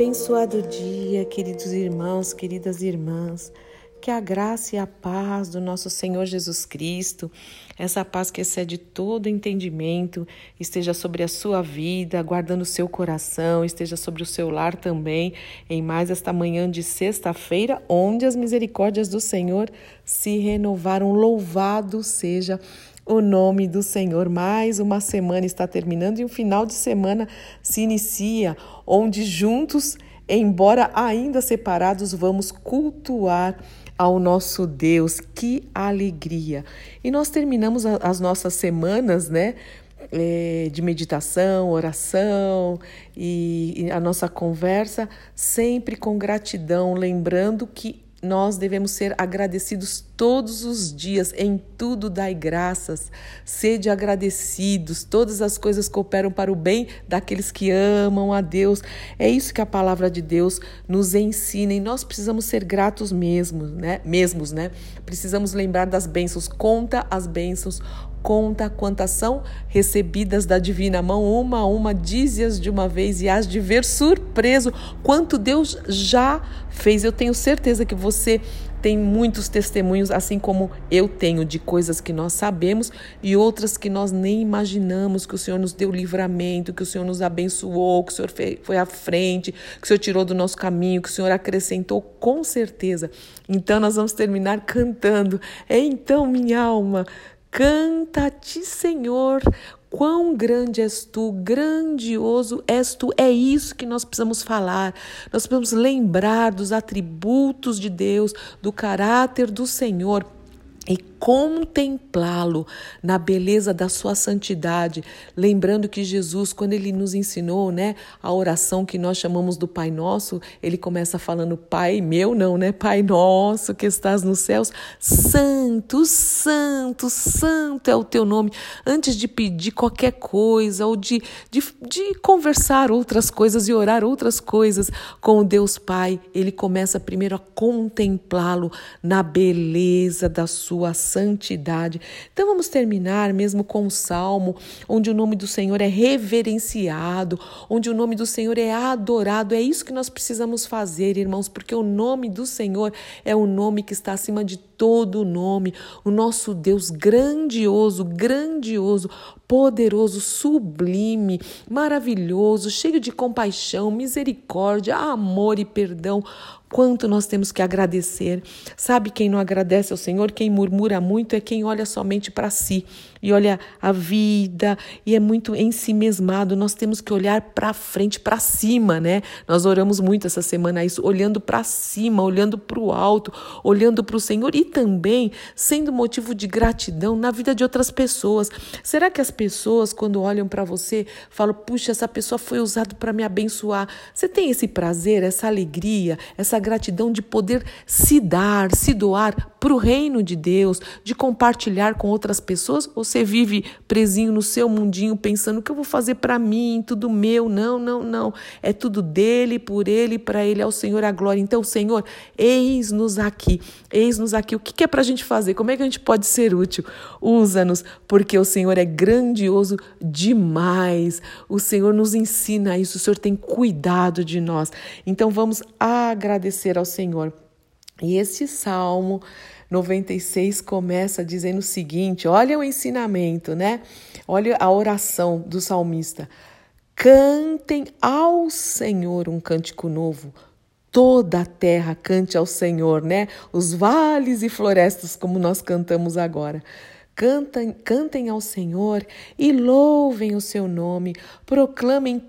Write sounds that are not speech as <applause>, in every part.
Abençoado dia, queridos irmãos, queridas irmãs. Que a graça e a paz do nosso Senhor Jesus Cristo, essa paz que excede todo entendimento, esteja sobre a sua vida, guardando o seu coração, esteja sobre o seu lar também, em mais esta manhã de sexta-feira, onde as misericórdias do Senhor se renovaram. Louvado seja o nome do Senhor. Mais uma semana está terminando e um final de semana se inicia, onde juntos, embora ainda separados, vamos cultuar ao nosso Deus. Que alegria! E nós terminamos as nossas semanas, né? É, de meditação, oração e a nossa conversa sempre com gratidão, lembrando que nós devemos ser agradecidos todos os dias, em tudo dai graças, sede agradecidos, todas as coisas cooperam para o bem daqueles que amam a Deus. É isso que a palavra de Deus nos ensina e nós precisamos ser gratos mesmo, né? Mesmos, né? Precisamos lembrar das bênçãos, conta as bênçãos, conta quantas são recebidas da divina mão, uma a uma, dize-as de uma vez e hás de ver surpreso quanto Deus já fez. Eu tenho certeza que você tem muitos testemunhos, assim como eu tenho, de coisas que nós sabemos e outras que nós nem imaginamos, que o Senhor nos deu livramento, que o Senhor nos abençoou, que o Senhor foi à frente, que o Senhor tirou do nosso caminho, que o Senhor acrescentou, com certeza. Então nós vamos terminar cantando. É então, minha alma, Canta-te, Senhor, quão grande és tu, grandioso és tu. É isso que nós precisamos falar. Nós precisamos lembrar dos atributos de Deus, do caráter do Senhor e contemplá-lo na beleza da sua santidade, lembrando que Jesus, quando ele nos ensinou, né, a oração que nós chamamos do Pai Nosso, ele começa falando Pai meu, não, né? Pai nosso que estás nos céus, santo, santo, santo é o teu nome. Antes de pedir qualquer coisa ou de, de, de conversar outras coisas e orar outras coisas com o Deus Pai, ele começa primeiro a contemplá-lo na beleza da sua santidade. Então vamos terminar mesmo com o salmo, onde o nome do Senhor é reverenciado, onde o nome do Senhor é adorado. É isso que nós precisamos fazer, irmãos, porque o nome do Senhor é o nome que está acima de todo nome. O nosso Deus grandioso, grandioso, poderoso, sublime, maravilhoso, cheio de compaixão, misericórdia, amor e perdão quanto nós temos que agradecer. Sabe quem não agradece ao Senhor? Quem murmura muito é quem olha somente para si e olha a vida e é muito em si mesmado. Nós temos que olhar para frente, para cima, né? Nós oramos muito essa semana isso, olhando para cima, olhando para o alto, olhando para o Senhor e também sendo motivo de gratidão na vida de outras pessoas. Será que as pessoas, quando olham para você, falam: puxa, essa pessoa foi usada para me abençoar? Você tem esse prazer, essa alegria, essa gratidão de poder se dar, se doar para o reino de Deus, de compartilhar com outras pessoas? Ou você vive presinho no seu mundinho pensando o que eu vou fazer para mim, tudo meu? Não, não, não. É tudo dele, por ele, para ele, ao Senhor a glória. Então, Senhor, eis-nos aqui, eis-nos aqui. O que é para a gente fazer? Como é que a gente pode ser útil? Usa-nos, porque o Senhor é grandioso demais. O Senhor nos ensina isso, o Senhor tem cuidado de nós. Então, vamos agradecer ao Senhor. E esse salmo 96 começa dizendo o seguinte: olha o ensinamento, né? Olha a oração do salmista. Cantem ao Senhor um cântico novo. Toda a terra cante ao Senhor, né? Os vales e florestas, como nós cantamos agora. Cantem, cantem ao Senhor e louvem o seu nome, proclamem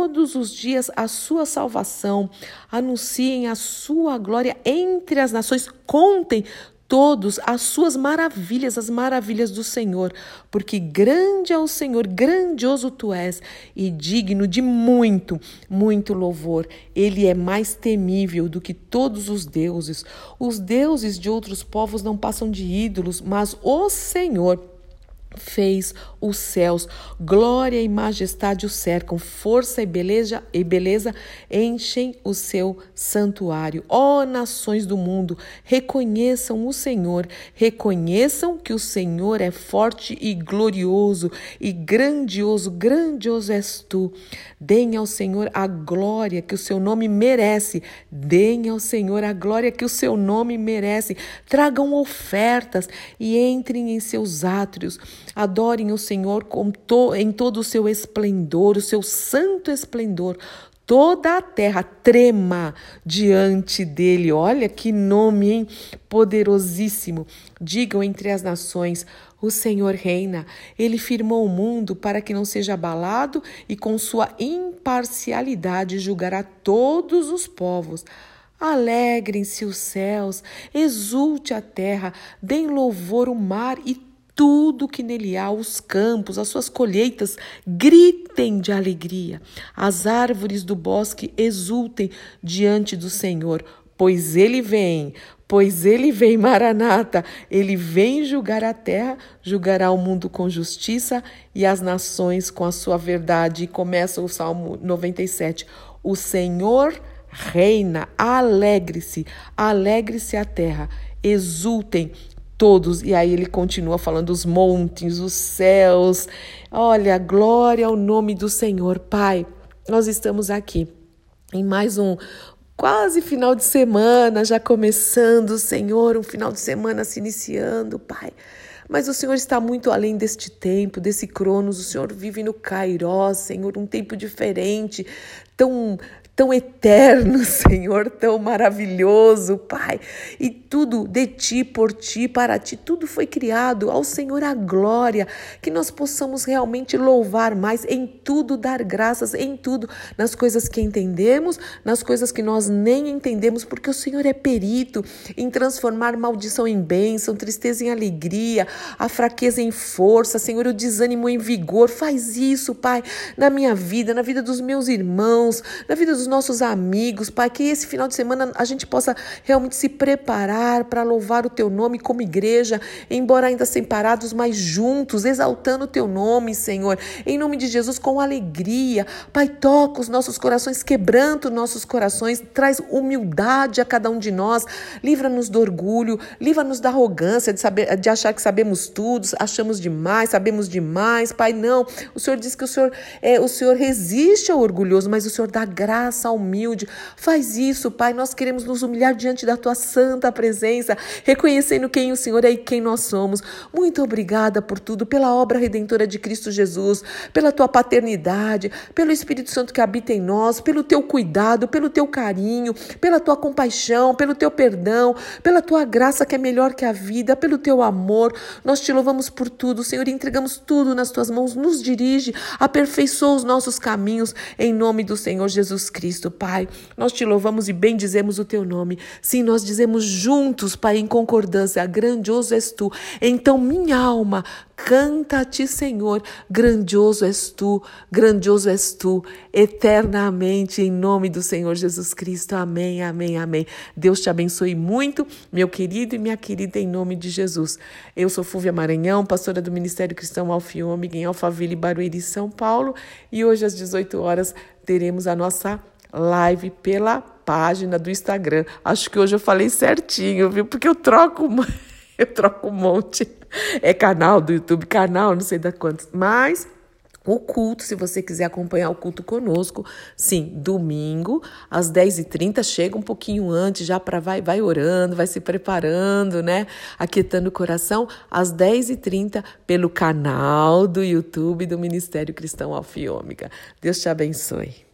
todos os dias a sua salvação, anunciem a sua glória entre as nações, contem todos as suas maravilhas, as maravilhas do Senhor, porque grande é o Senhor, grandioso tu és e digno de muito, muito louvor. Ele é mais temível do que todos os deuses. Os deuses de outros povos não passam de ídolos, mas o Senhor fez os céus. Glória e majestade o cercam, força e beleza e beleza enchem o seu santuário. Ó nações do mundo, reconheçam o Senhor, reconheçam que o Senhor é forte e glorioso e grandioso, grandioso és tu. Deem ao Senhor a glória que o seu nome merece. Deem ao Senhor a glória que o seu nome merece. Tragam ofertas e entrem em seus átrios. Adorem o Senhor em todo o seu esplendor, o seu santo esplendor. Toda a terra trema diante dele. Olha que nome, hein? Poderosíssimo. Digam entre as nações: o Senhor reina. Ele firmou o mundo para que não seja abalado e com sua imparcialidade julgará todos os povos. Alegrem-se os céus, exulte a terra, deem louvor o mar e tudo que nele há, os campos, as suas colheitas, gritem de alegria. As árvores do bosque exultem diante do Senhor, pois ele vem, pois ele vem, <laughs> Maranata, ele vem julgar a terra, julgará o mundo com justiça e as nações com a sua verdade. E começa o Salmo 97. O Senhor reina, alegre-se, alegre-se a terra, exultem todos. E aí ele continua falando os montes, os céus. Olha, glória ao nome do Senhor. Pai, nós estamos aqui em mais um quase final de semana, já começando, Senhor, um final de semana se iniciando, Pai. Mas o Senhor está muito além deste tempo, desse cronos. O Senhor vive no Cairó, Senhor, um tempo diferente, tão tão eterno, <laughs> Senhor, tão maravilhoso, Pai. E tudo de ti, por ti, para ti, tudo foi criado. Ao Senhor a glória, que nós possamos realmente louvar mais, em tudo dar graças, em tudo, nas coisas que entendemos, nas coisas que nós nem entendemos, porque o Senhor é perito em transformar maldição em bênção, tristeza em alegria, a fraqueza em força, Senhor, o desânimo em vigor. Faz isso, Pai, na minha vida, na vida dos meus irmãos, na vida dos nossos amigos, Pai, que esse final de semana a gente possa realmente se preparar para louvar o Teu nome como igreja, embora ainda separados, mas juntos, exaltando o Teu nome, Senhor, em nome de Jesus, com alegria. Pai, toca os nossos corações, quebranta os nossos corações, traz humildade a cada um de nós, livra-nos do orgulho, livra-nos da arrogância, de, saber, de achar que sabemos tudo, achamos demais, sabemos demais. Pai, não. O Senhor diz que o Senhor, é, o Senhor resiste ao orgulhoso, mas o Senhor dá graça graça humilde. Faz isso, Pai. Nós queremos nos humilhar diante da tua santa presença, reconhecendo quem o Senhor é e quem nós somos. Muito obrigada por tudo, pela obra redentora de Cristo Jesus, pela tua paternidade, pelo Espírito Santo que habita em nós, pelo teu cuidado, pelo teu carinho, pela tua compaixão, pelo teu perdão, pela tua graça que é melhor que a vida, pelo teu amor. Nós te louvamos por tudo, Senhor, e entregamos tudo nas tuas mãos. Nos dirige, aperfeiçoa os nossos caminhos em nome do Senhor Jesus Cristo. Cristo, Pai. Nós te louvamos e bendizemos o teu nome. Sim, nós dizemos juntos, Pai, em concordância: grandioso és tu. Então, minha alma, canta a ti, Senhor. Grandioso és tu, grandioso és tu, eternamente, em nome do Senhor Jesus Cristo. Amém, amém, amém. Deus te abençoe muito, meu querido e minha querida, em nome de Jesus. Eu sou Fúvia Maranhão, pastora do Ministério Cristão Alfiômega, em Alphaville, Barueri, São Paulo. E hoje, às 18 horas, teremos a nossa live pela página do Instagram. Acho que hoje eu falei certinho, viu? Porque eu troco, <laughs> eu troco um monte. É canal do YouTube, canal, não sei da quantos. Mas o culto, se você quiser acompanhar o culto conosco, sim, domingo, às 10h30, chega um pouquinho antes, já para vai, vai orando, vai se preparando, né? Aquietando o coração, às 10h30, pelo canal do YouTube do Ministério Cristão Alfiômica. Deus te abençoe.